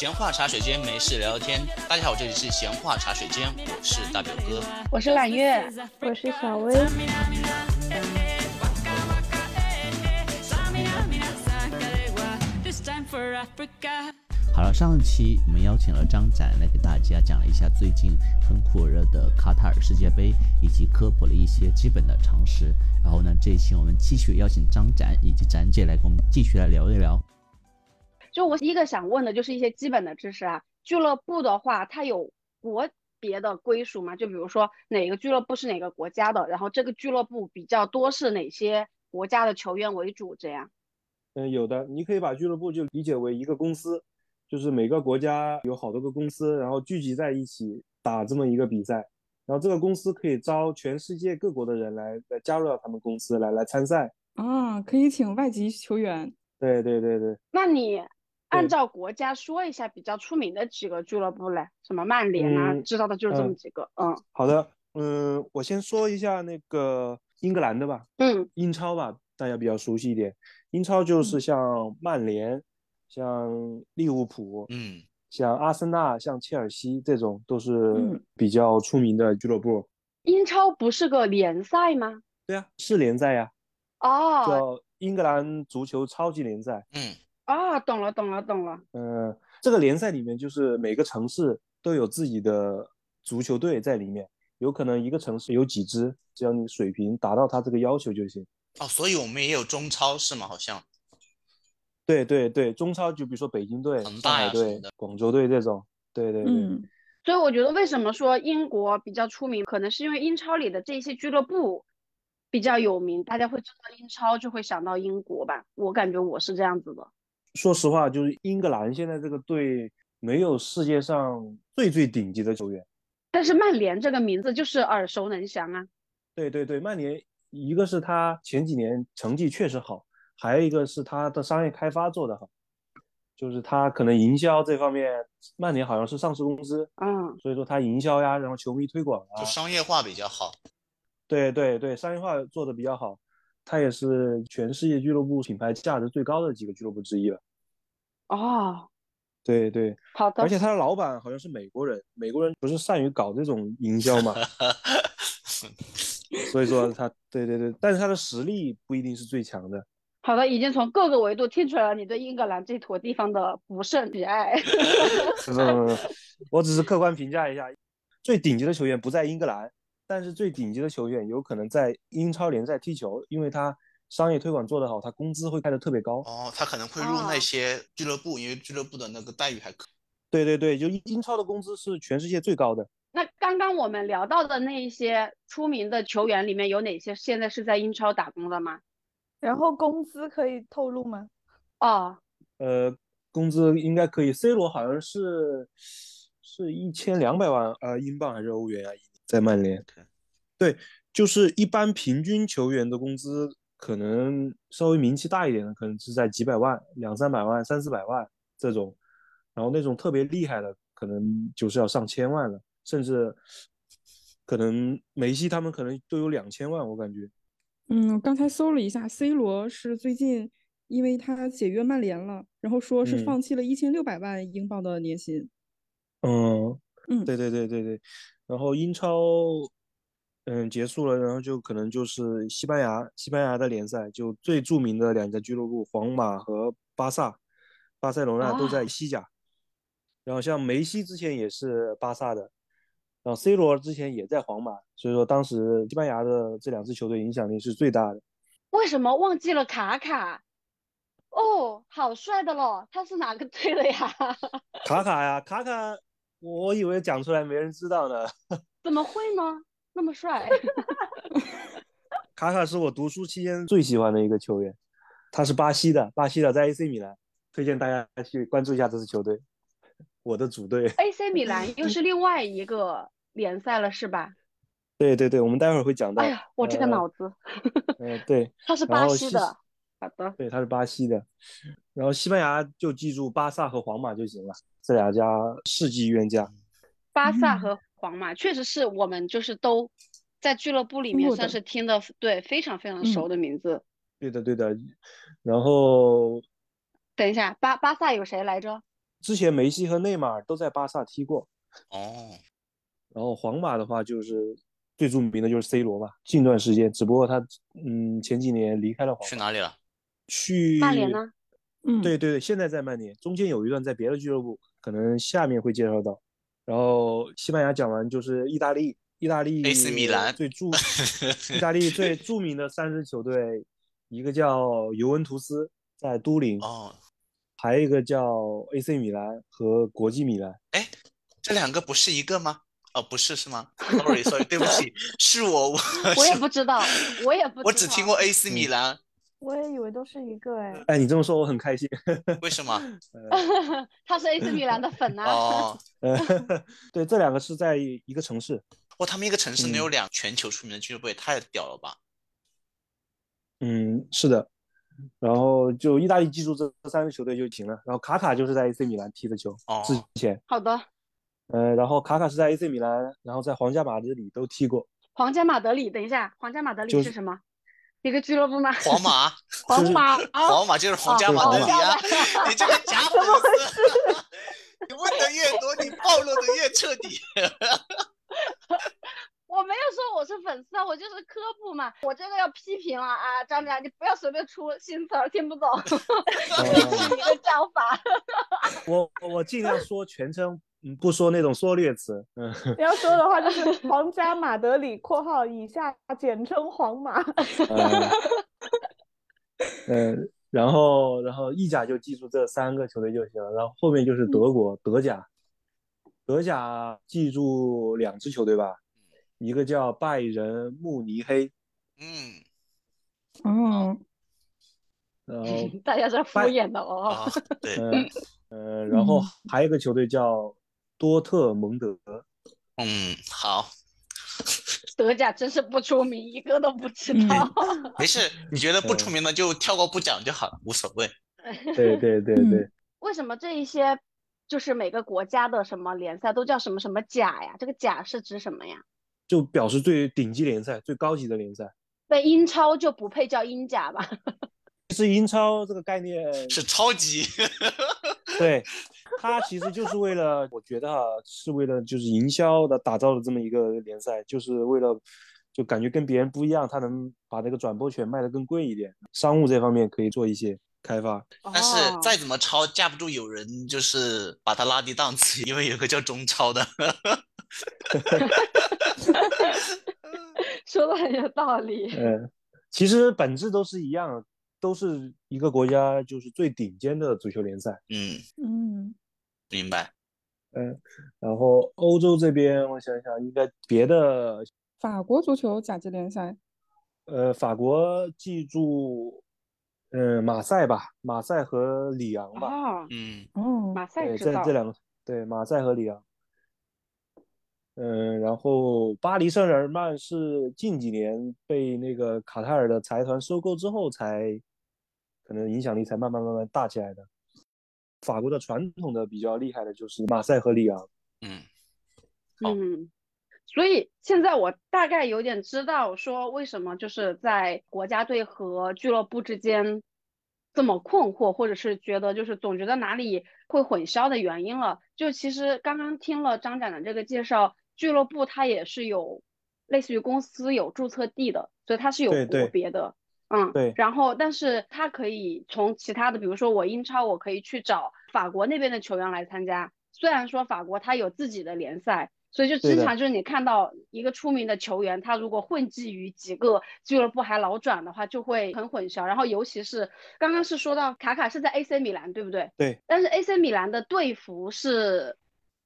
闲话茶水间，没事聊聊天。大家好，这里是闲话茶水间，我是大表哥。我是揽月，我是小薇。好了，上期我们邀请了张展来给大家讲了一下最近很火热的卡塔尔世界杯，以及科普了一些基本的常识。然后呢，这一期我们继续邀请张展以及展姐来跟我们继续来聊一聊。就我第一个想问的就是一些基本的知识啊。俱乐部的话，它有国别的归属吗？就比如说哪个俱乐部是哪个国家的，然后这个俱乐部比较多是哪些国家的球员为主？这样？嗯，有的，你可以把俱乐部就理解为一个公司，就是每个国家有好多个公司，然后聚集在一起打这么一个比赛，然后这个公司可以招全世界各国的人来来加入到他们公司来来参赛啊，可以请外籍球员。对对对对，那你。按照国家说一下比较出名的几个俱乐部嘞，什么曼联啊，知道的就是这么几个。嗯，好的，嗯，我先说一下那个英格兰的吧。嗯，英超吧，大家比较熟悉一点。英超就是像曼联、像利物浦、嗯，像阿森纳、像切尔西这种都是比较出名的俱乐部。英超不是个联赛吗？对呀，是联赛呀。哦，叫英格兰足球超级联赛。嗯。啊，懂了，懂了，懂了。嗯，这个联赛里面就是每个城市都有自己的足球队在里面，有可能一个城市有几支，只要你水平达到他这个要求就行。哦，所以我们也有中超是吗？好像。对对对，中超就比如说北京队、上海队、广州队这种。对对对。嗯。所以我觉得为什么说英国比较出名，可能是因为英超里的这些俱乐部比较有名，大家会知道英超就会想到英国吧？我感觉我是这样子的。说实话，就是英格兰现在这个队没有世界上最最顶级的球员，但是曼联这个名字就是耳熟能详啊。对对对，曼联一个是他前几年成绩确实好，还有一个是他的商业开发做得好，就是他可能营销这方面，曼联好像是上市公司，嗯，所以说他营销呀，然后球迷推广啊，就商业化比较好。对对对，商业化做的比较好。它也是全世界俱乐部品牌价值最高的几个俱乐部之一了。哦，对对，好的。而且他的老板好像是美国人，美国人不是善于搞这种营销嘛？所以说他，对对对，但是他的实力不一定是最强的。好的，已经从各个维度听出来了你对英格兰这坨地方的不胜喜爱。不 不不，我只是客观评价一下，最顶级的球员不在英格兰。但是最顶级的球员有可能在英超联赛踢球，因为他商业推广做得好，他工资会开得特别高。哦，他可能会入那些俱乐部，因为俱乐部的那个待遇还可。对对对，就英超的工资是全世界最高的。那刚刚我们聊到的那一些出名的球员里面有哪些现在是在英超打工的吗？然后工资可以透露吗？哦，呃，工资应该可以。C 罗好像是是一千两百万呃英镑还是欧元啊？在曼联，对，就是一般平均球员的工资可能稍微名气大一点的，可能是在几百万、两三百万、三四百万这种，然后那种特别厉害的，可能就是要上千万了，甚至可能梅西他们可能都有两千万，我感觉。嗯，刚才搜了一下，C 罗是最近因为他解约曼联了，然后说是放弃了一千六百万英镑的年薪。嗯嗯，对对对对对。然后英超，嗯，结束了，然后就可能就是西班牙，西班牙的联赛就最著名的两家俱乐部，皇马和巴萨，巴塞罗那都在西甲。然后像梅西之前也是巴萨的，然后 C 罗之前也在皇马，所以说当时西班牙的这两支球队影响力是最大的。为什么忘记了卡卡？哦，好帅的咯，他是哪个队的呀？卡卡呀，卡卡。我以为讲出来没人知道呢，怎么会呢？那么帅，卡卡是我读书期间最喜欢的一个球员，他是巴西的，巴西的在 AC 米兰，推荐大家去关注一下这支球队，我的主队。AC 米兰又是另外一个联赛了，是吧？对对对，我们待会儿会讲到。哎呀，我这个脑子。嗯，对。他是巴西的。好的。对，他是巴西的，然后西班牙就记住巴萨和皇马就行了。这两家世纪冤家，巴萨和皇马确实是我们就是都在俱乐部里面算是听的对非常非常熟的名字。对的对的，然后等一下，巴巴萨有谁来着？之前梅西和内马尔都在巴萨踢过。哦。然后皇马的话就是最著名的就是 C 罗吧，近段时间，只不过他嗯前几年离开了皇马。去哪里了？去曼联呢？嗯，对对对，现在在曼联，中间有一段在别的俱乐部，可能下面会介绍到。然后西班牙讲完就是意大利，意大利 AC 米兰最著，意大利最 著名的三支球队，一个叫尤文图斯，在都灵哦，还有一个叫 AC 米兰和国际米兰。哎，这两个不是一个吗？哦，不是是吗？Sorry Sorry，对不起，是我我我也不知道，我也不，我只听过 AC 米兰。我也以为都是一个哎，哎，你这么说我很开心。为什么？他是 AC 米兰的粉啊。哦，对，这两个是在一个城市。哇，他们一个城市能有两全球出名的俱乐部，也太屌了吧！嗯，是的。然后就意大利记住这三个球队就行了。然后卡卡就是在 AC 米兰踢的球，哦之前。好的。呃，然后卡卡是在 AC 米兰，然后在皇家马德里都踢过。皇家马德里，等一下，皇家马德里是什么？一个俱乐部吗？皇马，皇马，皇马就是皇家马德里啊！你这个假粉丝，你问的越多，你暴露的越彻底。我没有说我是粉丝啊，我就是科普嘛。我这个要批评了啊，张张，你不要随便出新词儿，听不懂。一个叫法。我我尽量说全称。嗯，不说那种缩略词。嗯，你要说的话就是 皇家马德里（括号以下简称皇马）。嗯，然后然后意甲就记住这三个球队就行了，然后后面就是德国德甲，德甲记住两支球队吧，一个叫拜仁慕尼黑。嗯，哦，然后 大家在敷衍的哦。对，嗯，然后还有一个球队叫。多特蒙德，嗯，好，德甲真是不出名，一个都不知道。没事，你觉得不出名的就跳过不讲就好了，无所谓。对对对对。为什么这一些就是每个国家的什么联赛都叫什么什么甲呀？这个甲是指什么呀？就表示最顶级联赛、最高级的联赛。那英超就不配叫英甲吧？是英超这个概念是超级，对，他其实就是为了，我觉得哈，是为了就是营销的打造的这么一个联赛，就是为了就感觉跟别人不一样，他能把那个转播权卖得更贵一点，商务这方面可以做一些开发。但是再怎么超，架不住有人就是把它拉低档次，因为有个叫中超的，说的很有道理。嗯，其实本质都是一样。都是一个国家，就是最顶尖的足球联赛。嗯嗯，明白。嗯，然后欧洲这边，我想想，应该别的。法国足球甲级联赛。呃，法国记住，嗯，马赛吧，马赛和里昂吧。啊，嗯，哦，马赛知道。这这两个，对，马赛和里昂。嗯，然后巴黎圣日耳曼是近几年被那个卡塔尔的财团收购之后才。可能影响力才慢慢慢慢大起来的。法国的传统的比较厉害的就是马赛和里昂。嗯嗯，所以现在我大概有点知道说为什么就是在国家队和俱乐部之间这么困惑，或者是觉得就是总觉得哪里会混淆的原因了。就其实刚刚听了张展的这个介绍，俱乐部它也是有类似于公司有注册地的，所以它是有国别的。嗯，对，然后但是他可以从其他的，比如说我英超，我可以去找法国那边的球员来参加。虽然说法国他有自己的联赛，所以就经常就是你看到一个出名的球员，他如果混迹于几个俱乐部还老转的话，就会很混淆。然后尤其是刚刚是说到卡卡是在 AC 米兰，对不对？对。但是 AC 米兰的队服是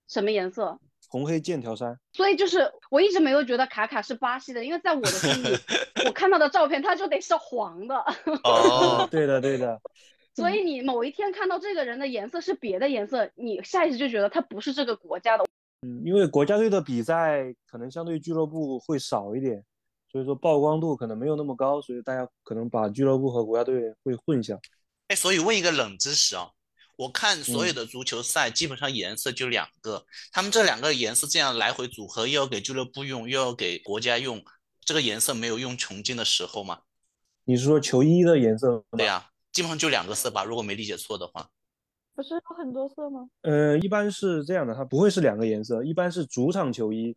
什么颜色？红黑剑条衫，所以就是我一直没有觉得卡卡是巴西的，因为在我的心里，我看到的照片他就得是黄的。哦，对的对的。所以你某一天看到这个人的颜色是别的颜色，你下意识就觉得他不是这个国家的。嗯，因为国家队的比赛可能相对俱乐部会少一点，所以说曝光度可能没有那么高，所以大家可能把俱乐部和国家队会混淆。哎，所以问一个冷知识啊。我看所有的足球赛，基本上颜色就两个，他们这两个颜色这样来回组合，又要给俱乐部用，又要给国家用，这个颜色没有用穷尽的时候吗？你是说球衣的颜色？对呀，基本上就两个色吧，如果没理解错的话。不是有很多色吗？呃，一般是这样的，它不会是两个颜色，一般是主场球衣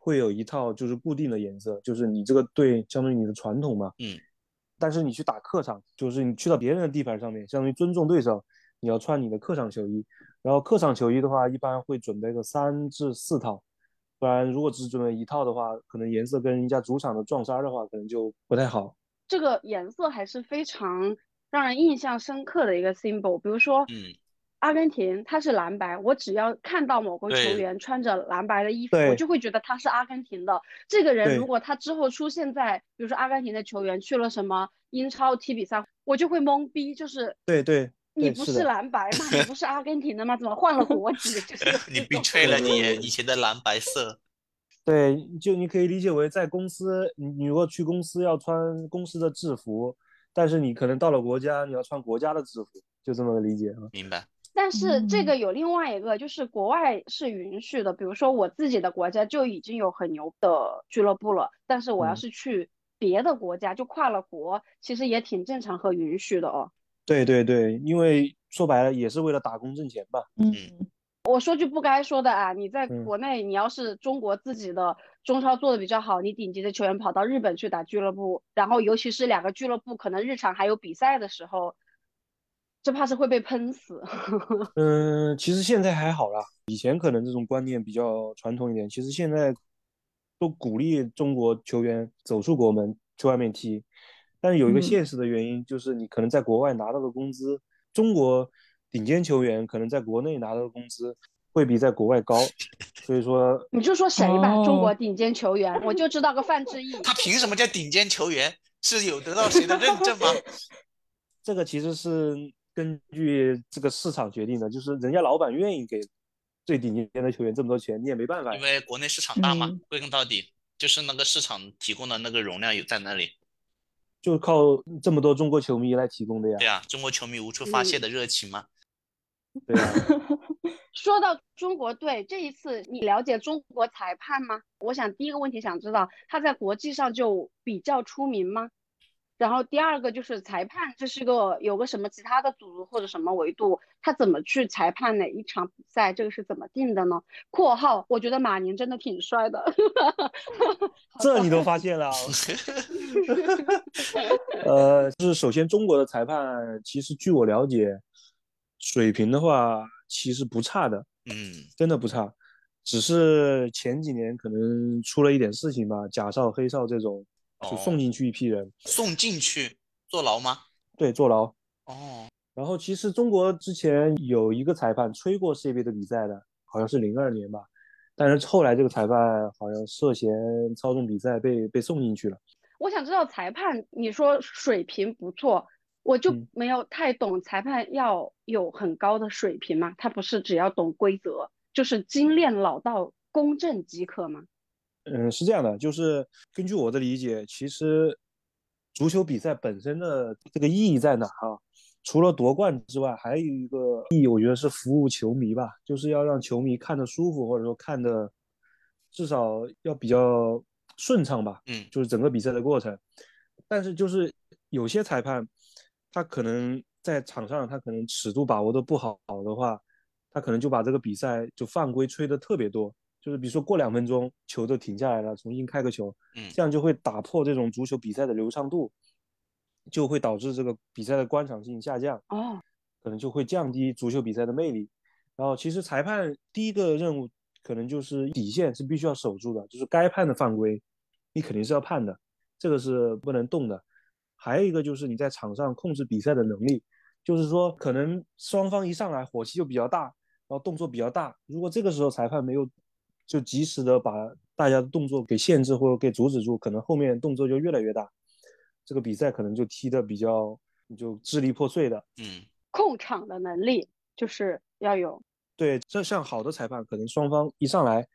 会有一套就是固定的颜色，就是你这个队相当于你的传统嘛。嗯。但是你去打客场，就是你去到别人的地盘上面，相当于尊重对手，你要穿你的客场球衣。然后客场球衣的话，一般会准备个三至四套，不然如果只准备一套的话，可能颜色跟人家主场的撞衫的话，可能就不太好。这个颜色还是非常让人印象深刻的一个 symbol。比如说，嗯，阿根廷它是蓝白，我只要看到某个球员穿着蓝白的衣服，我就会觉得他是阿根廷的。这个人如果他之后出现在，比如说阿根廷的球员去了什么英超踢比赛，我就会懵逼，就是对对。你不是蓝白吗？你不是阿根廷的吗？怎么换了国籍？就是 你被吹了，你以前的蓝白色。对，就你可以理解为在公司，你你如果去公司要穿公司的制服，但是你可能到了国家，你要穿国家的制服，就这么个理解啊。明白。但是这个有另外一个，就是国外是允许的，比如说我自己的国家就已经有很牛的俱乐部了，但是我要是去别的国家，就跨了国，其实也挺正常和允许的哦。对对对，因为说白了也是为了打工挣钱吧。嗯，我说句不该说的啊，你在国内，你要是中国自己的中超做的比较好，你顶级的球员跑到日本去打俱乐部，然后尤其是两个俱乐部可能日常还有比赛的时候，这怕是会被喷死。嗯，其实现在还好啦，以前可能这种观念比较传统一点，其实现在都鼓励中国球员走出国门去外面踢。但是有一个现实的原因，就是你可能在国外拿到的工资，中国顶尖球员可能在国内拿到的工资会比在国外高，所以说你就说谁吧，中国顶尖球员，我就知道个范志毅。他凭什么叫顶尖球员？是有得到谁的认证吗？这个其实是根据这个市场决定的，就是人家老板愿意给最顶尖的球员这么多钱，你也没办法。因为国内市场大嘛，归根到底就是那个市场提供的那个容量有在那里。就靠这么多中国球迷来提供的呀。对呀，中国球迷无处发泄的热情吗？对呀。说到中国队，这一次你了解中国裁判吗？我想第一个问题想知道他在国际上就比较出名吗？然后第二个就是裁判，这是个有个什么其他的组织或者什么维度，他怎么去裁判哪一场比赛？这个是怎么定的呢？括号，我觉得马宁真的挺帅的。这你都发现了？呃，就是首先中国的裁判，其实据我了解，水平的话其实不差的，嗯，真的不差，只是前几年可能出了一点事情吧，假哨、黑哨这种。就送进去一批人，送进去坐牢吗？对，坐牢。哦。然后其实中国之前有一个裁判吹过世界杯的比赛的，好像是零二年吧。但是后来这个裁判好像涉嫌操纵比赛，被被送进去了。我想知道裁判，你说水平不错，我就没有太懂裁判要有很高的水平吗？他不是只要懂规则，就是精炼老道、公正即可吗？嗯，是这样的，就是根据我的理解，其实足球比赛本身的这个意义在哪啊？除了夺冠之外，还有一个意义，我觉得是服务球迷吧，就是要让球迷看得舒服，或者说看的至少要比较顺畅吧。嗯，就是整个比赛的过程。但是就是有些裁判，他可能在场上他可能尺度把握的不好的话，他可能就把这个比赛就犯规吹的特别多。就是比如说过两分钟球都停下来了，重新开个球，嗯，这样就会打破这种足球比赛的流畅度，就会导致这个比赛的观赏性下降，哦，可能就会降低足球比赛的魅力。然后其实裁判第一个任务可能就是底线是必须要守住的，就是该判的犯规，你肯定是要判的，这个是不能动的。还有一个就是你在场上控制比赛的能力，就是说可能双方一上来火气就比较大，然后动作比较大，如果这个时候裁判没有就及时的把大家的动作给限制或者给阻止住，可能后面动作就越来越大，这个比赛可能就踢的比较就支离破碎的。嗯，控场的能力就是要有。对，这像好的裁判，可能双方一上来，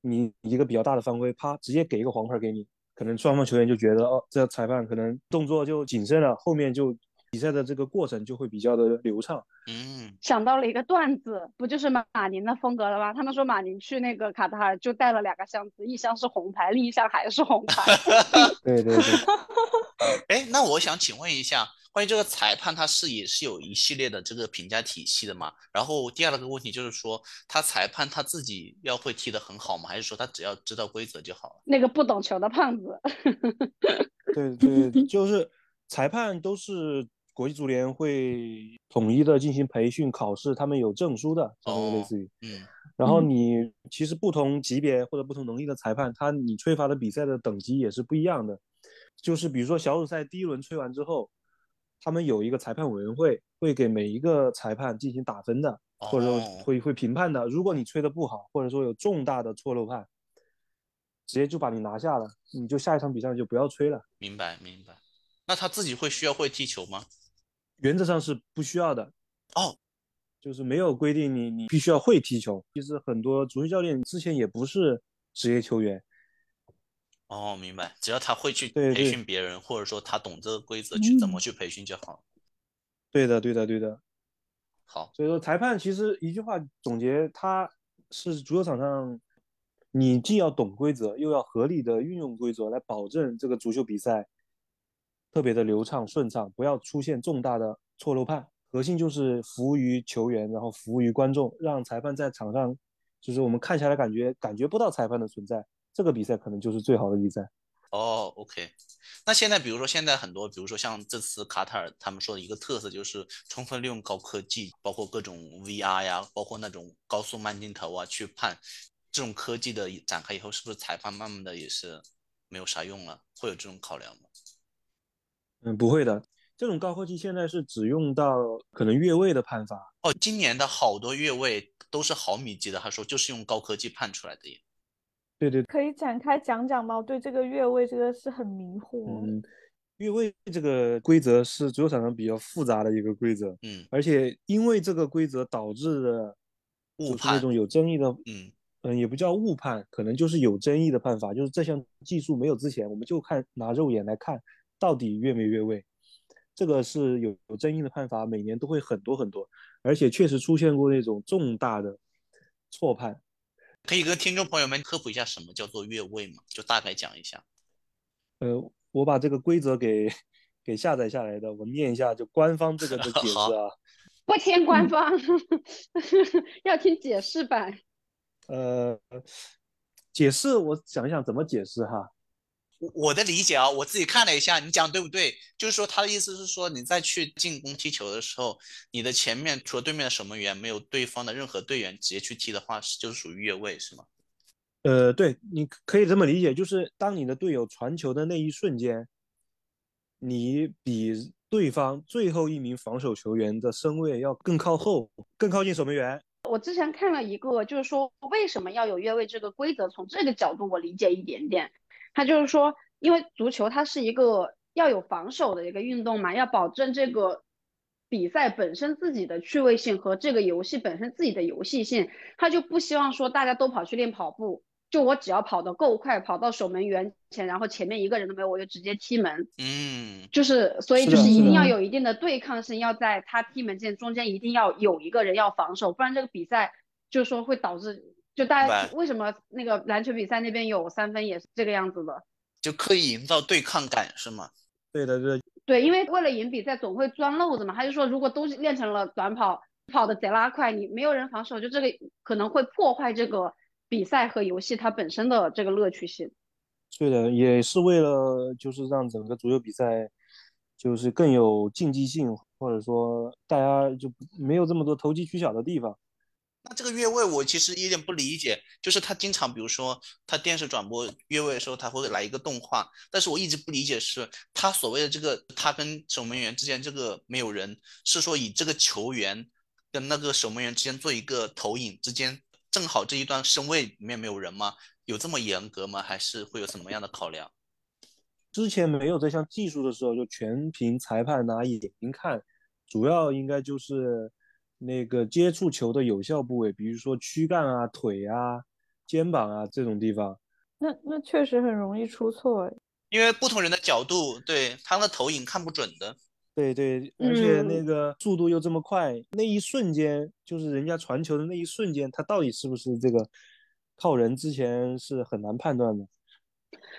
你一个比较大的犯规，啪，直接给一个黄牌给你，可能双方球员就觉得哦，这裁判可能动作就谨慎了，后面就。比赛的这个过程就会比较的流畅。嗯，想到了一个段子，不就是马马宁的风格了吗？他们说马宁去那个卡塔尔就带了两个箱子，一箱是红牌，另一箱还是红牌。对对对。哎，那我想请问一下，关于这个裁判，他是也是有一系列的这个评价体系的嘛？然后第二个问题就是说，他裁判他自己要会踢得很好吗？还是说他只要知道规则就好了？那个不懂球的胖子。对对，就是裁判都是国际足联会统一的进行培训考试，他们有证书的，相当于类似于。嗯。然后你其实不同级别或者不同能力的裁判，他你吹罚的比赛的等级也是不一样的。就是比如说小组赛第一轮吹完之后。他们有一个裁判委员会，会给每一个裁判进行打分的，或者说会会评判的。如果你吹的不好，或者说有重大的错漏判，直接就把你拿下了，你就下一场比赛就不要吹了。明白明白。那他自己会需要会踢球吗？原则上是不需要的。哦，就是没有规定你你必须要会踢球。其实很多足球教练之前也不是职业球员。哦，明白。只要他会去培训别人，或者说他懂这个规则去怎么去培训就好。对的，对的，对的。好，所以说裁判其实一句话总结，他是足球场上，你既要懂规则，又要合理的运用规则来保证这个足球比赛特别的流畅顺畅，不要出现重大的错漏判。核心就是服务于球员，然后服务于观众，让裁判在场上，就是我们看下来感觉感觉不到裁判的存在。这个比赛可能就是最好的比赛哦。OK，那现在比如说现在很多，比如说像这次卡塔尔他们说的一个特色就是充分利用高科技，包括各种 VR 呀，包括那种高速慢镜头啊，去判这种科技的展开以后，是不是裁判慢慢的也是没有啥用了？会有这种考量吗？嗯，不会的，这种高科技现在是只用到可能越位的判罚。哦，今年的好多越位都是毫米级的，他说就是用高科技判出来的耶。对对，可以展开讲讲吗？我对这个越位这个是很迷惑。嗯，越位这个规则是足球场上比较复杂的一个规则。嗯，而且因为这个规则导致的误判，那种有争议的，嗯嗯，也不叫误判，可能就是有争议的判罚。就是这项技术没有之前，我们就看拿肉眼来看到底越没越位。这个是有有争议的判罚，每年都会很多很多，而且确实出现过那种重大的错判。可以跟听众朋友们科普一下什么叫做越位吗？就大概讲一下。呃，我把这个规则给给下载下来的，我念一下，就官方这个的解 释啊。不听官方，要听解释版。呃，解释我想一想怎么解释哈。我的理解啊，我自己看了一下，你讲对不对？就是说他的意思是说，你在去进攻踢球的时候，你的前面除了对面的守门员，没有对方的任何队员直接去踢的话，是就是属于越位，是吗？呃，对，你可以这么理解，就是当你的队友传球的那一瞬间，你比对方最后一名防守球员的身位要更靠后，更靠近守门员。我之前看了一个，就是说为什么要有越位这个规则，从这个角度我理解一点点。他就是说，因为足球它是一个要有防守的一个运动嘛，要保证这个比赛本身自己的趣味性和这个游戏本身自己的游戏性，他就不希望说大家都跑去练跑步，就我只要跑得够快，跑到守门员前，然后前面一个人都没有，我就直接踢门。嗯，就是所以就是一定要有一定的对抗性，要在他踢门前中间一定要有一个人要防守，不然这个比赛就是说会导致。就大家为什么那个篮球比赛那边有三分也是这个样子的？就刻意营造对抗感是吗？对的，对。对，因为为了赢比赛总会钻漏子嘛。他就说，如果都练成了短跑，跑的贼拉快，你没有人防守，就这个可能会破坏这个比赛和游戏它本身的这个乐趣性。对的，也是为了就是让整个足球比赛就是更有竞技性，或者说大家就没有这么多投机取巧的地方。那这个越位我其实有点不理解，就是他经常比如说他电视转播越位的时候，他会来一个动画，但是我一直不理解是他所谓的这个他跟守门员之间这个没有人，是说以这个球员跟那个守门员之间做一个投影之间，正好这一段身位里面没有人吗？有这么严格吗？还是会有什么样的考量？之前没有这项技术的时候，就全凭裁判拿眼睛看，主要应该就是。那个接触球的有效部位，比如说躯干啊、腿啊、肩膀啊这种地方，那那确实很容易出错，因为不同人的角度，对他的投影看不准的。对对，而且那个速度又这么快，那一瞬间就是人家传球的那一瞬间，他到底是不是这个靠人之前是很难判断的。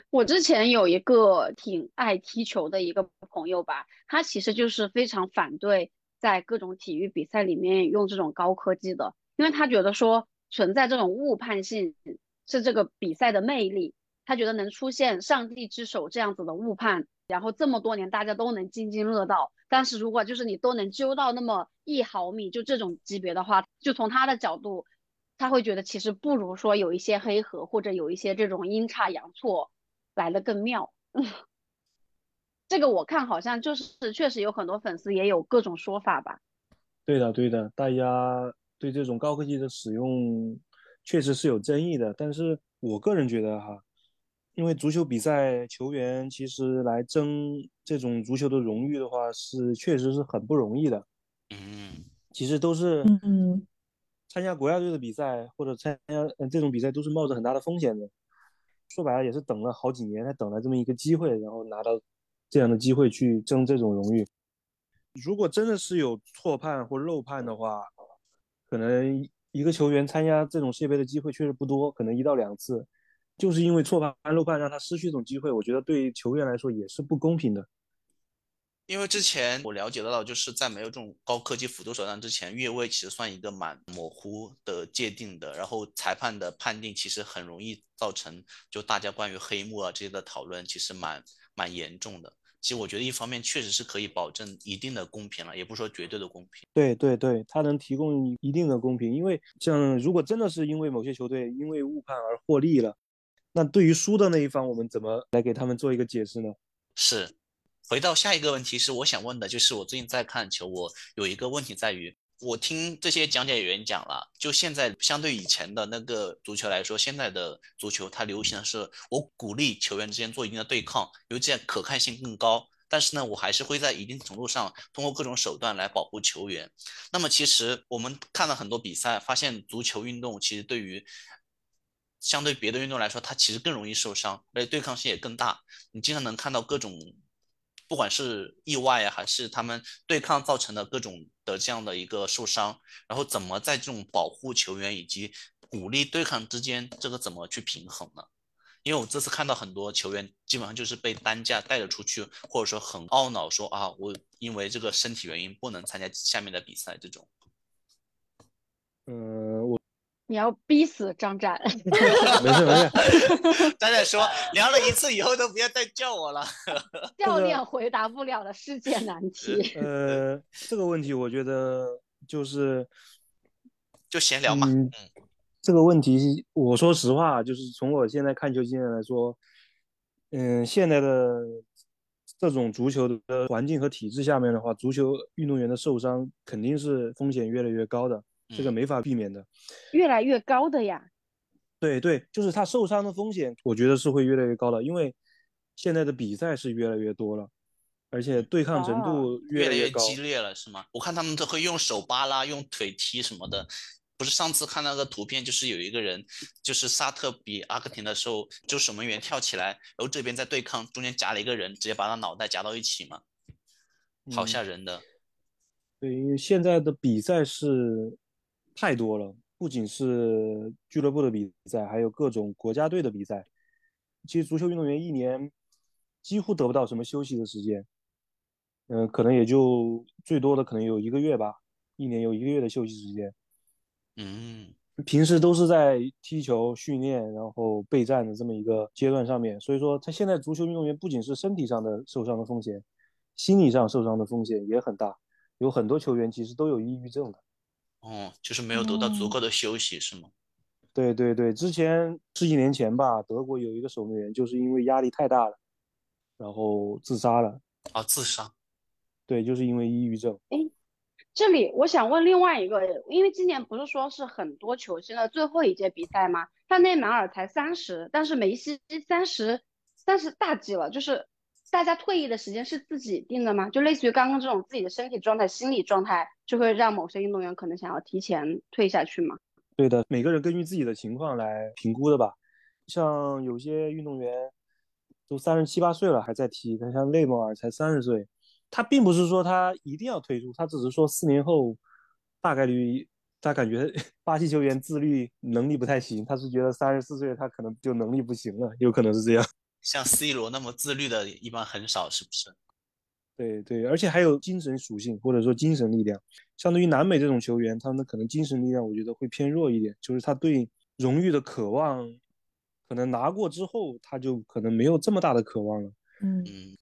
我之前有一个挺爱踢球的一个朋友吧，他其实就是非常反对在各种体育比赛里面用这种高科技的，因为他觉得说存在这种误判性是这个比赛的魅力，他觉得能出现上帝之手这样子的误判，然后这么多年大家都能津津乐道，但是如果就是你都能揪到那么一毫米，就这种级别的话，就从他的角度。他会觉得其实不如说有一些黑盒或者有一些这种阴差阳错来的更妙。这个我看好像就是确实有很多粉丝也有各种说法吧。对的，对的，大家对这种高科技的使用确实是有争议的。但是我个人觉得哈，因为足球比赛球员其实来争这种足球的荣誉的话，是确实是很不容易的。嗯，其实都是嗯。参加国家队的比赛或者参加嗯这种比赛都是冒着很大的风险的，说白了也是等了好几年才等来这么一个机会，然后拿到这样的机会去争这种荣誉。如果真的是有错判或漏判的话，可能一个球员参加这种世界杯的机会确实不多，可能一到两次，就是因为错判漏判让他失去这种机会，我觉得对球员来说也是不公平的。因为之前我了解到，就是在没有这种高科技辅助手段之前，越位其实算一个蛮模糊的界定的，然后裁判的判定其实很容易造成就大家关于黑幕啊这些的讨论，其实蛮蛮严重的。其实我觉得一方面确实是可以保证一定的公平了，也不说绝对的公平。对对对，它能提供一定的公平，因为像如果真的是因为某些球队因为误判而获利了，那对于输的那一方，我们怎么来给他们做一个解释呢？是。回到下一个问题是，我想问的就是，我最近在看球，我有一个问题在于，我听这些讲解员讲了，就现在相对以前的那个足球来说，现在的足球它流行的是，我鼓励球员之间做一定的对抗，因为这样可看性更高。但是呢，我还是会在一定程度上通过各种手段来保护球员。那么其实我们看了很多比赛，发现足球运动其实对于相对别的运动来说，它其实更容易受伤，而且对抗性也更大。你经常能看到各种。不管是意外啊，还是他们对抗造成的各种的这样的一个受伤，然后怎么在这种保护球员以及鼓励对抗之间，这个怎么去平衡呢？因为我这次看到很多球员基本上就是被担架带着出去，或者说很懊恼说啊，我因为这个身体原因不能参加下面的比赛这种。嗯，我。你要逼死张展，没事没事。张展说聊了一次以后都不要再叫我了。教练回答不了的世界难题。呃，这个问题我觉得就是就闲聊嘛。嗯，这个问题我说实话，就是从我现在看球经验来说，嗯，现在的这种足球的环境和体制下面的话，足球运动员的受伤肯定是风险越来越高的。这个没法避免的，越来越高的呀。对对，就是他受伤的风险，我觉得是会越来越高的，因为现在的比赛是越来越多了，而且对抗程度越来越激烈了，是吗？我看他们都会用手扒拉、用腿踢什么的。不是上次看那个图片，就是有一个人，就是沙特比阿根廷的时候，就守门员跳起来，然后这边在对抗，中间夹了一个人，直接把他脑袋夹到一起嘛，好吓人的。对，因为现在的比赛是。太多了，不仅是俱乐部的比赛，还有各种国家队的比赛。其实足球运动员一年几乎得不到什么休息的时间，嗯，可能也就最多的可能有一个月吧，一年有一个月的休息时间。嗯，平时都是在踢球、训练，然后备战的这么一个阶段上面。所以说，他现在足球运动员不仅是身体上的受伤的风险，心理上受伤的风险也很大。有很多球员其实都有抑郁症的。哦，就是没有得到足够的休息，是吗？对对对，之前十几年前吧，德国有一个守门员就是因为压力太大了，然后自杀了。啊，自杀？对，就是因为抑郁症。哎，这里我想问另外一个，因为今年不是说是很多球星的最后一届比赛吗？但内马尔才三十，但是梅西三十三十大几了，就是。大家退役的时间是自己定的吗？就类似于刚刚这种自己的身体状态、心理状态，就会让某些运动员可能想要提前退下去吗？对的，每个人根据自己的情况来评估的吧。像有些运动员都三十七八岁了还在踢，他像内马尔才三十岁，他并不是说他一定要退出，他只是说四年后大概率他感觉 巴西球员自律能力不太行，他是觉得三十四岁他可能就能力不行了，有可能是这样。像 C 罗那么自律的，一般很少，是不是？对对，而且还有精神属性或者说精神力量。相对于南美这种球员，他们可能精神力量我觉得会偏弱一点，就是他对荣誉的渴望，可能拿过之后他就可能没有这么大的渴望了。嗯嗯，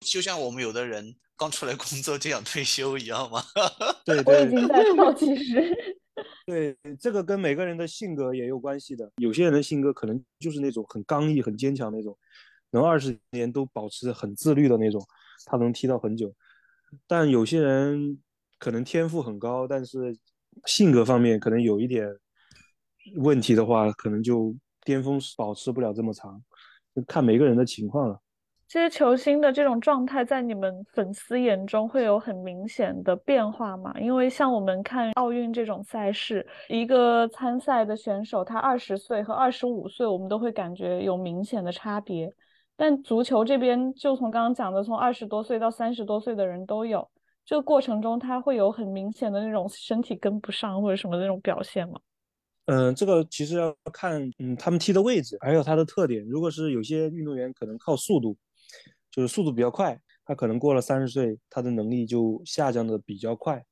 就像我们有的人刚出来工作就想退休一样嘛。对我已对经在倒计时。对，这个跟每个人的性格也有关系的。有些人的性格可能就是那种很刚毅、很坚强那种，能二十年都保持很自律的那种，他能踢到很久。但有些人可能天赋很高，但是性格方面可能有一点问题的话，可能就巅峰保持不了这么长，就看每个人的情况了。这些球星的这种状态，在你们粉丝眼中会有很明显的变化吗？因为像我们看奥运这种赛事，一个参赛的选手，他二十岁和二十五岁，我们都会感觉有明显的差别。但足球这边，就从刚刚讲的，从二十多岁到三十多岁的人都有，这个过程中他会有很明显的那种身体跟不上或者什么那种表现吗？嗯，这个其实要看，嗯，他们踢的位置，还有他的特点。如果是有些运动员可能靠速度。就是速度比较快，他可能过了三十岁，他的能力就下降的比较快，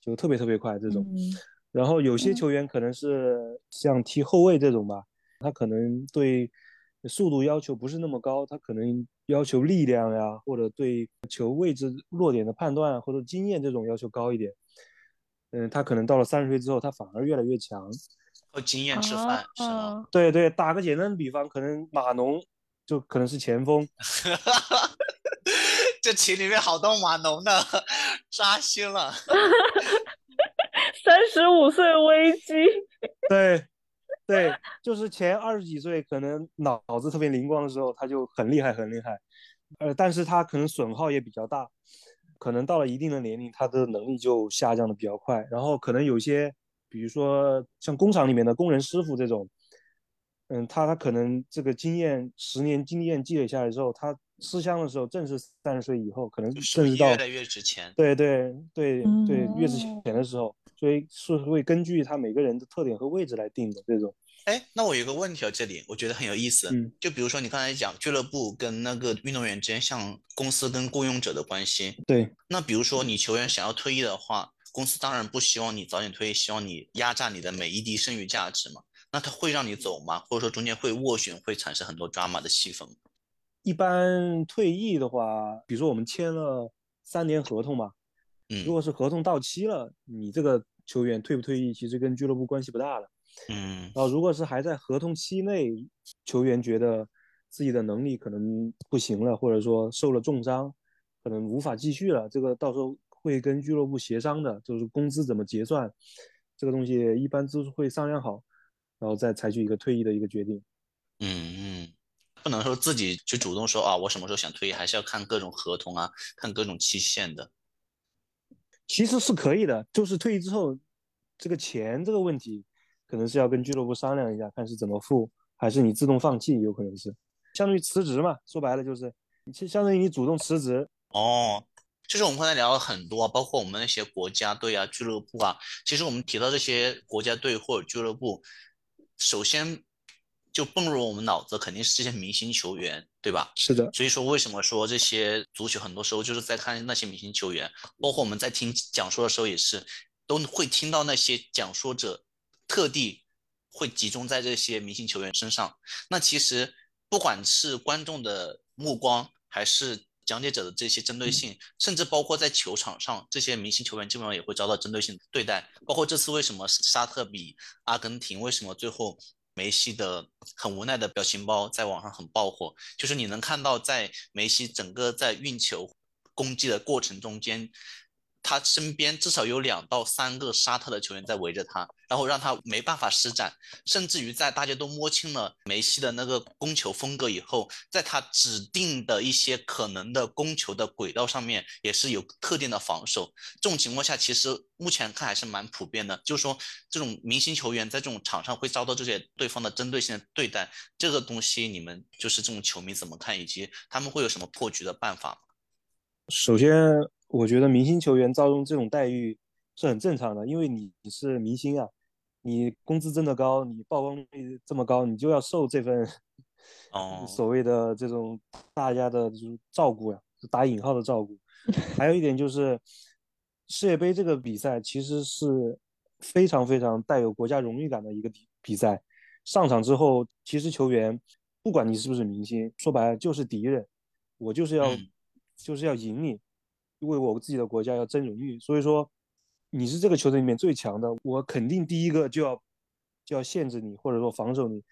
就特别特别快这种。然后有些球员可能是像踢后卫这种吧，他可能对速度要求不是那么高，他可能要求力量呀，或者对球位置落点的判断或者经验这种要求高一点。嗯，他可能到了三十岁之后，他反而越来越强。靠经验吃饭是吗？对对，打个简单的比方，可能马农。就可能是前锋，这群里面好多码农的，扎心了。三十五岁危机。对，对，就是前二十几岁可能脑子特别灵光的时候，他就很厉害，很厉害。呃，但是他可能损耗也比较大，可能到了一定的年龄，他的能力就下降的比较快。然后可能有些，比如说像工厂里面的工人师傅这种。嗯，他他可能这个经验十年经验积累下来之后，他吃香的时候正是三十岁以后，可能甚至到越来越值钱。对对对对，越值钱的时候，所以是会根据他每个人的特点和位置来定的这种。哎，那我有个问题啊，这里我觉得很有意思。嗯，就比如说你刚才讲俱乐部跟那个运动员之间，像公司跟雇佣者的关系。对。那比如说你球员想要退役的话，公司当然不希望你早点退役，希望你压榨你的每一滴剩余价值嘛。那他会让你走吗？或者说中间会斡旋，会产生很多 drama 的戏份？一般退役的话，比如说我们签了三年合同嘛，嗯，如果是合同到期了，你这个球员退不退役，其实跟俱乐部关系不大了，嗯。然后如果是还在合同期内，球员觉得自己的能力可能不行了，或者说受了重伤，可能无法继续了，这个到时候会跟俱乐部协商的，就是工资怎么结算，这个东西一般都是会商量好。然后再采取一个退役的一个决定。嗯嗯，不能说自己去主动说啊，我什么时候想退役，还是要看各种合同啊，看各种期限的。其实是可以的，就是退役之后，这个钱这个问题，可能是要跟俱乐部商量一下，看是怎么付，还是你自动放弃，有可能是相当于辞职嘛。说白了就是，其实相当于你主动辞职。哦，就是我们刚才聊了很多，包括我们那些国家队啊、俱乐部啊，其实我们提到这些国家队或者俱乐部。首先，就蹦入我们脑子肯定是这些明星球员，对吧？是的。所以说，为什么说这些足球很多时候就是在看那些明星球员，包括我们在听讲说的时候也是，都会听到那些讲说者特地会集中在这些明星球员身上。那其实不管是观众的目光，还是讲解者的这些针对性，甚至包括在球场上，这些明星球员基本上也会遭到针对性对待。包括这次为什么沙特比阿根廷，为什么最后梅西的很无奈的表情包在网上很爆火，就是你能看到在梅西整个在运球攻击的过程中间。他身边至少有两到三个沙特的球员在围着他，然后让他没办法施展，甚至于在大家都摸清了梅西的那个攻球风格以后，在他指定的一些可能的攻球的轨道上面，也是有特定的防守。这种情况下，其实目前看还是蛮普遍的，就是说这种明星球员在这种场上会遭到这些对方的针对性的对待，这个东西你们就是这种球迷怎么看，以及他们会有什么破局的办法？首先。我觉得明星球员遭受这种待遇是很正常的，因为你你是明星啊，你工资真的高，你曝光率这么高，你就要受这份 哦，所谓的这种大家的就是照顾呀，打引号的照顾。还有一点就是世界杯这个比赛其实是非常非常带有国家荣誉感的一个比比赛。上场之后，其实球员不管你是不是明星，说白了就是敌人，我就是要就是要赢你，为我自己的国家要争荣誉。所以说，你是这个球队里面最强的，我肯定第一个就要就要限制你，或者说防守你。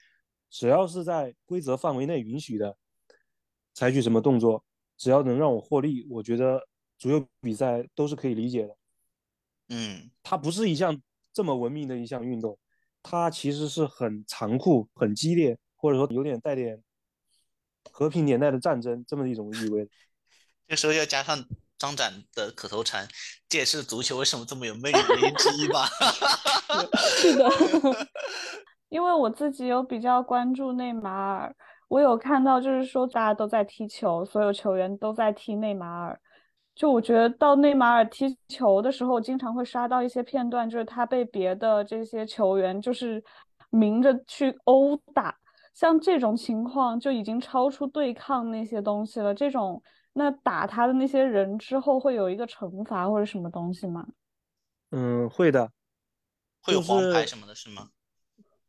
只要是在规则范围内允许的，采取什么动作，只要能让我获利，我觉得足球比赛都是可以理解的。嗯，它不是一项这么文明的一项运动，它其实是很残酷、很激烈，或者说有点带点和平年代的战争这么一种意味。这时候要加上张展的口头禅，这也是足球为什么这么有魅力之一吧？是的。因为我自己有比较关注内马尔，我有看到就是说大家都在踢球，所有球员都在踢内马尔。就我觉得到内马尔踢球的时候，经常会刷到一些片段，就是他被别的这些球员就是明着去殴打，像这种情况就已经超出对抗那些东西了。这种那打他的那些人之后会有一个惩罚或者什么东西吗？嗯，会的，会有黄牌什么的，是吗？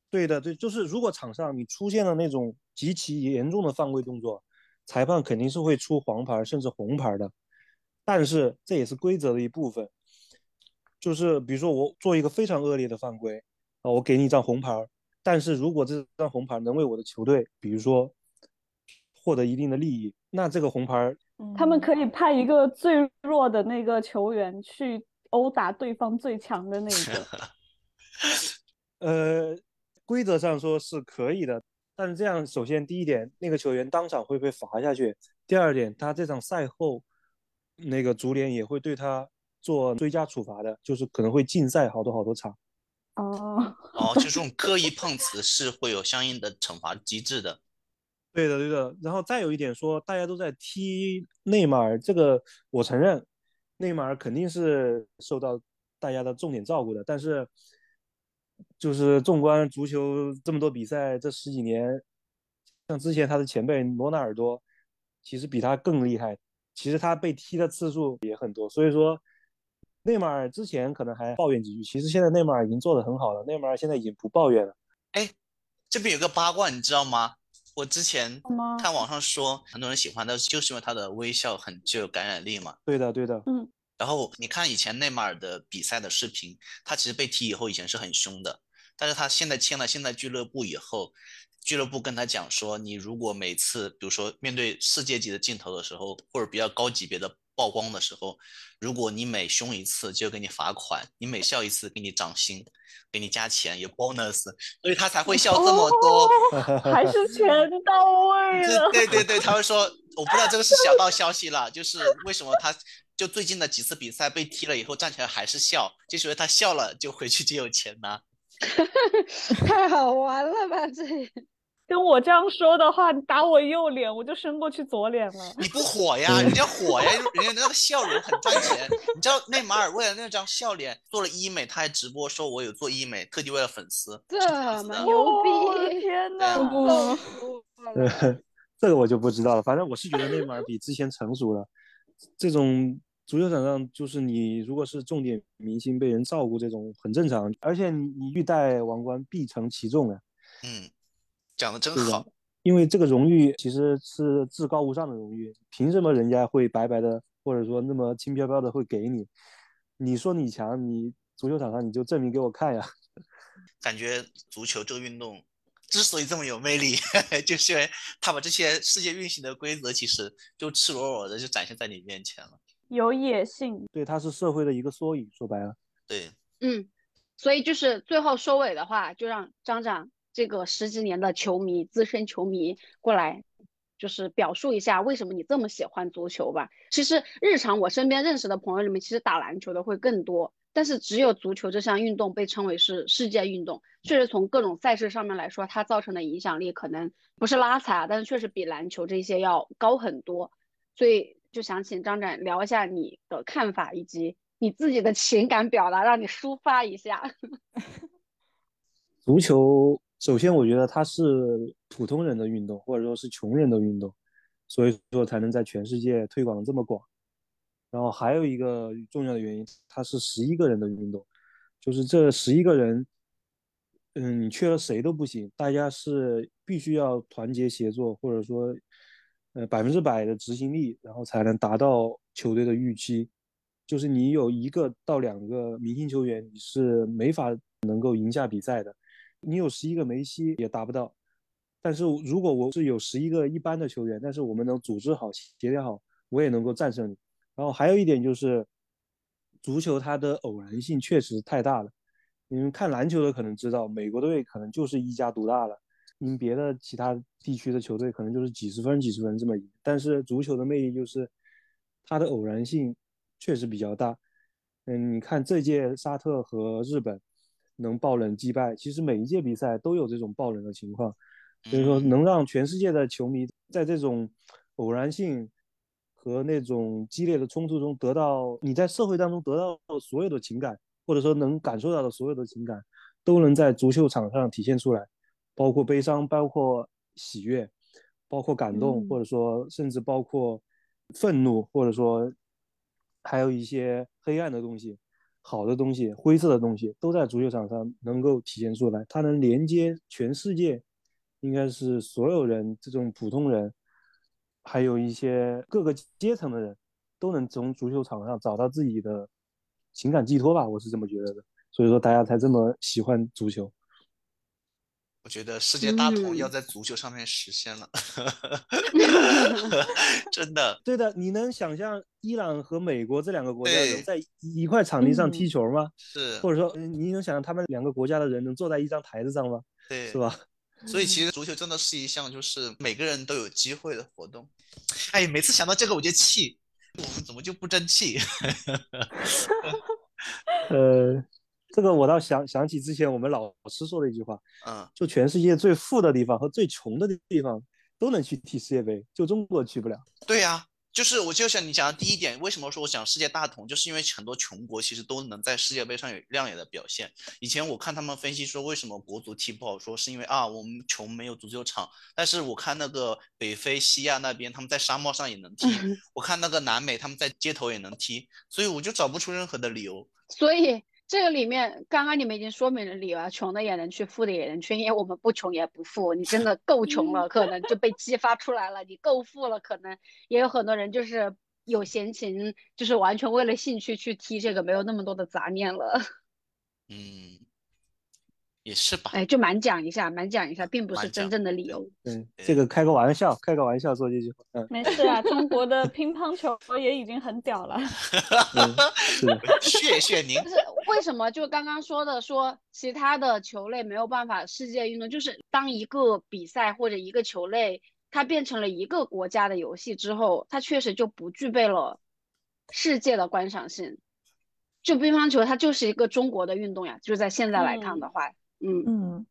对的，对，就是如果场上你出现了那种极其严重的犯规动作，裁判肯定是会出黄牌甚至红牌的。但是这也是规则的一部分，就是比如说我做一个非常恶劣的犯规啊，我给你一张红牌，但是如果这张红牌能为我的球队，比如说获得一定的利益，那这个红牌，他们可以派一个最弱的那个球员去殴打对方最强的那个，呃。规则上说是可以的，但是这样，首先第一点，那个球员当场会被罚下去；第二点，他这场赛后，那个足联也会对他做追加处罚的，就是可能会禁赛好多好多场。哦哦，就这种刻意碰瓷是会有相应的惩罚机制的。对的，对的。然后再有一点说，大家都在踢内马尔，这个我承认，内马尔肯定是受到大家的重点照顾的，但是。就是纵观足球这么多比赛，这十几年，像之前他的前辈罗纳尔多，其实比他更厉害。其实他被踢的次数也很多。所以说，内马尔之前可能还抱怨几句，其实现在内马尔已经做得很好了。内马尔现在已经不抱怨了。哎，这边有个八卦，你知道吗？我之前看网上说，很多人喜欢他就是因为他的微笑很具有感染力嘛。对的，对的。嗯。然后你看以前内马尔的比赛的视频，他其实被踢以后以前是很凶的，但是他现在签了现在俱乐部以后，俱乐部跟他讲说，你如果每次比如说面对世界级的镜头的时候，或者比较高级别的曝光的时候，如果你每凶一次就给你罚款，你每笑一次给你涨薪，给你加钱有 bonus，所以他才会笑这么多，还是钱到位了。对对对，他会说，我不知道这个是小道消息了，就是为什么他。就最近的几次比赛被踢了以后站起来还是笑，就是因为他笑了就回去就有钱拿，太好玩了吧这！跟我这样说的话，你打我右脸，我就伸过去左脸了。你不火呀？人家火呀，人家那个笑容很赚钱。你知道内马尔为了那张笑脸做了医美，他还直播说我有做医美，特地为了粉丝。这么牛逼！天哪！这个我就不知道了。反正我是觉得内马尔比之前成熟了。这种足球场上，就是你如果是重点明星被人照顾，这种很正常。而且你你欲戴王冠，必承其重啊。嗯，讲的真好。因为这个荣誉其实是至高无上的荣誉，凭什么人家会白白的，或者说那么轻飘飘的会给你？你说你强，你足球场上你就证明给我看呀。感觉足球这个运动。之所以这么有魅力，就是因为他把这些世界运行的规则，其实就赤裸裸的就展现在你面前了。有野性，对，它是社会的一个缩影。说白了，对，嗯，所以就是最后收尾的话，就让张张这个十几年的球迷、资深球迷过来，就是表述一下为什么你这么喜欢足球吧。其实日常我身边认识的朋友里面，其实打篮球的会更多。但是只有足球这项运动被称为是世界运动，确实从各种赛事上面来说，它造成的影响力可能不是拉踩啊，但是确实比篮球这些要高很多。所以就想请张展聊一下你的看法，以及你自己的情感表达，让你抒发一下。足球首先，我觉得它是普通人的运动，或者说是穷人的运动，所以说才能在全世界推广的这么广。然后还有一个重要的原因，它是十一个人的运动，就是这十一个人，嗯，你缺了谁都不行，大家是必须要团结协作，或者说，呃，百分之百的执行力，然后才能达到球队的预期。就是你有一个到两个明星球员，你是没法能够赢下比赛的。你有十一个梅西也达不到。但是如果我是有十一个一般的球员，但是我们能组织好、协调好，我也能够战胜你。然后还有一点就是，足球它的偶然性确实太大了。你们看篮球的可能知道，美国队可能就是一家独大了，因别的其他地区的球队可能就是几十分、几十分这么赢。但是足球的魅力就是它的偶然性。确实比较大，嗯，你看这届沙特和日本能爆冷击败，其实每一届比赛都有这种爆冷的情况，所以说能让全世界的球迷在这种偶然性和那种激烈的冲突中得到你在社会当中得到所有的情感，或者说能感受到的所有的情感，都能在足球场上体现出来，包括悲伤，包括喜悦，包括感动，或者说甚至包括愤怒，或者说。还有一些黑暗的东西，好的东西，灰色的东西，都在足球场上能够体现出来。它能连接全世界，应该是所有人，这种普通人，还有一些各个阶层的人，都能从足球场上找到自己的情感寄托吧。我是这么觉得的。所以说，大家才这么喜欢足球。我觉得世界大同要在足球上面实现了，真的。对的，你能想象伊朗和美国这两个国家能在一块场地上踢球吗？是。或者说，你能想象他们两个国家的人能坐在一张台子上吗？对，是吧？所以其实足球真的是一项就是每个人都有机会的活动。哎，每次想到这个我就气，我们怎么就不争气？呃。这个我倒想想起之前我们老师说的一句话，啊，就全世界最富的地方和最穷的地方都能去踢世界杯，就中国去不了。对呀，就是我就想你讲的第一点，为什么说我想世界大同，就是因为很多穷国其实都能在世界杯上有亮眼的表现。以前我看他们分析说，为什么国足踢不好，说是因为啊我们穷没有足球场。但是我看那个北非、西亚那边，他们在沙漠上也能踢；我看那个南美，他们在街头也能踢，所以我就找不出任何的理由。所以。这个里面，刚刚你们已经说明了理由啊，穷的也能去，富的也能去，因为我们不穷也不富。你真的够穷了，可能就被激发出来了；你够富了，可能也有很多人就是有闲情，就是完全为了兴趣去踢这个，没有那么多的杂念了。嗯。也是吧，哎，就满讲一下，满讲一下，并不是真正的理由。嗯，这个开个玩笑，开个玩笑说这句话。嗯，没事啊，中国的乒乓球也已经很屌了。谢谢您。就是为什么就刚刚说的说其他的球类没有办法世界运动，就是当一个比赛或者一个球类它变成了一个国家的游戏之后，它确实就不具备了世界的观赏性。就乒乓球，它就是一个中国的运动呀，就在现在来看的话。嗯嗯嗯，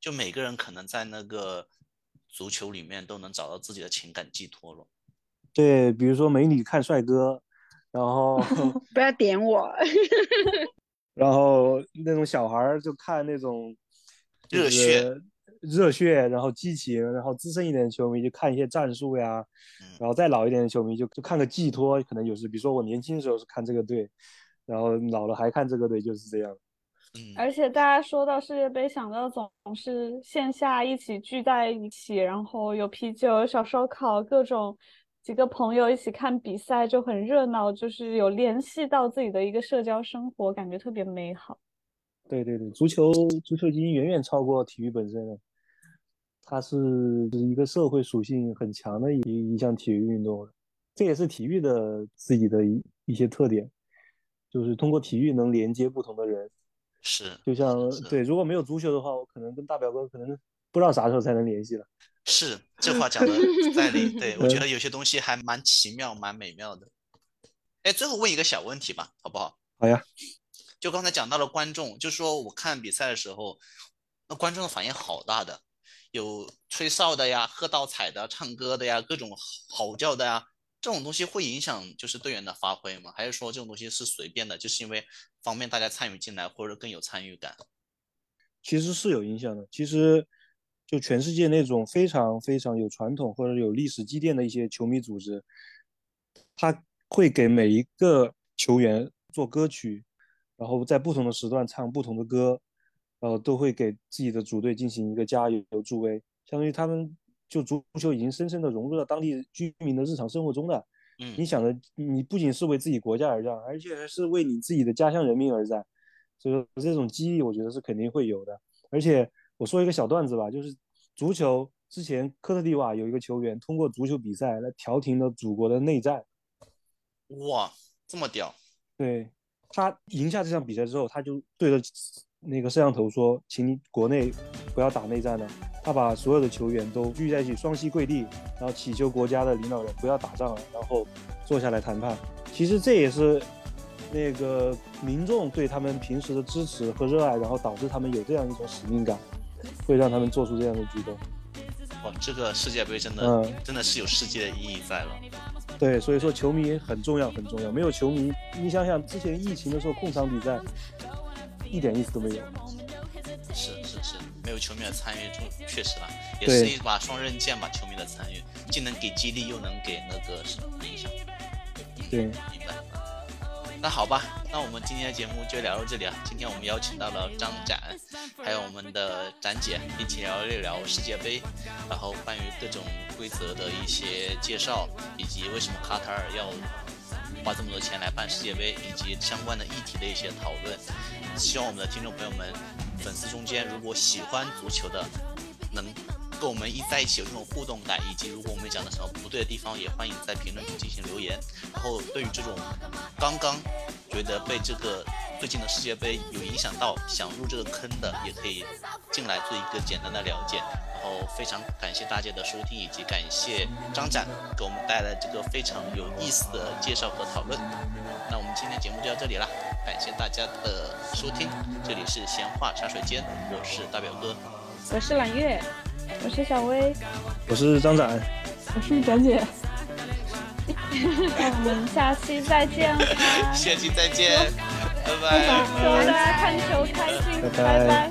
就每个人可能在那个足球里面都能找到自己的情感寄托了。对，比如说美女看帅哥，然后 不要点我。然后那种小孩就看那种热血，热血，然后激情，然后资深一点的球迷就看一些战术呀，然后再老一点的球迷就就看个寄托，可能有时比如说我年轻时候是看这个队，然后老了还看这个队，就是这样。而且大家说到世界杯，想到总是线下一起聚在一起，然后有啤酒、有小烧烤，各种几个朋友一起看比赛就很热闹，就是有联系到自己的一个社交生活，感觉特别美好。对对对，足球足球已经远远超过体育本身了，它是是一个社会属性很强的一一项体育运动，这也是体育的自己的一一些特点，就是通过体育能连接不同的人。是，就像对，如果没有足球的话，我可能跟大表哥可能不知道啥时候才能联系了。是，这话讲的在理。对 我觉得有些东西还蛮奇妙、蛮美妙的。哎，最后问一个小问题吧，好不好？好呀。就刚才讲到了观众，就是说我看比赛的时候，那观众的反应好大的，有吹哨的呀，喝倒彩的，唱歌的呀，各种嚎叫的呀。这种东西会影响就是队员的发挥吗？还是说这种东西是随便的，就是因为方便大家参与进来或者更有参与感？其实是有影响的。其实，就全世界那种非常非常有传统或者有历史积淀的一些球迷组织，他会给每一个球员做歌曲，然后在不同的时段唱不同的歌，呃，都会给自己的主队进行一个加油助威，相当于他们就足球已经深深的融入到当地居民的日常生活中的。嗯，你想的，你不仅是为自己国家而战，而且还是为你自己的家乡人民而战。所以说这种记忆，我觉得是肯定会有的。而且我说一个小段子吧，就是足球之前科特迪瓦有一个球员通过足球比赛来调停了祖国的内战。哇，这么屌！对他赢下这场比赛之后，他就对着那个摄像头说：“请你国内不要打内战了。”他把所有的球员都聚在一起，双膝跪地，然后祈求国家的领导人不要打仗了，然后坐下来谈判。其实这也是。那个民众对他们平时的支持和热爱，然后导致他们有这样一种使命感，会让他们做出这样的举动。哇，这个世界杯真的，嗯，真的是有世界的意义在了。对，所以说球迷很重要，很重要。没有球迷，你想想之前疫情的时候控场比赛，一点意思都没有。是是是，没有球迷的参与，就确实了，也是一把双刃剑吧。球迷的参与，既能给激励，又能给那个什么影响。对，明白。那好吧，那我们今天的节目就聊到这里啊。今天我们邀请到了张展，还有我们的展姐，一起聊一聊世界杯，然后关于各种规则的一些介绍，以及为什么卡塔尔要花这么多钱来办世界杯，以及相关的议题的一些讨论。希望我们的听众朋友们、粉丝中间，如果喜欢足球的，能。跟我们一在一起有这种互动感，以及如果我们讲的什么不对的地方，也欢迎在评论区进行留言。然后对于这种刚刚觉得被这个最近的世界杯有影响到，想入这个坑的，也可以进来做一个简单的了解。然后非常感谢大家的收听，以及感谢张展给我们带来这个非常有意思的介绍和讨论。那我们今天节目就到这里了，感谢大家的收听，这里是闲话茶水间，我是大表哥，我是揽月。我是小薇，我是张展，我是展姐。那我们下期再见啦！下期再见，拜拜！希望大家看球开心，拜拜。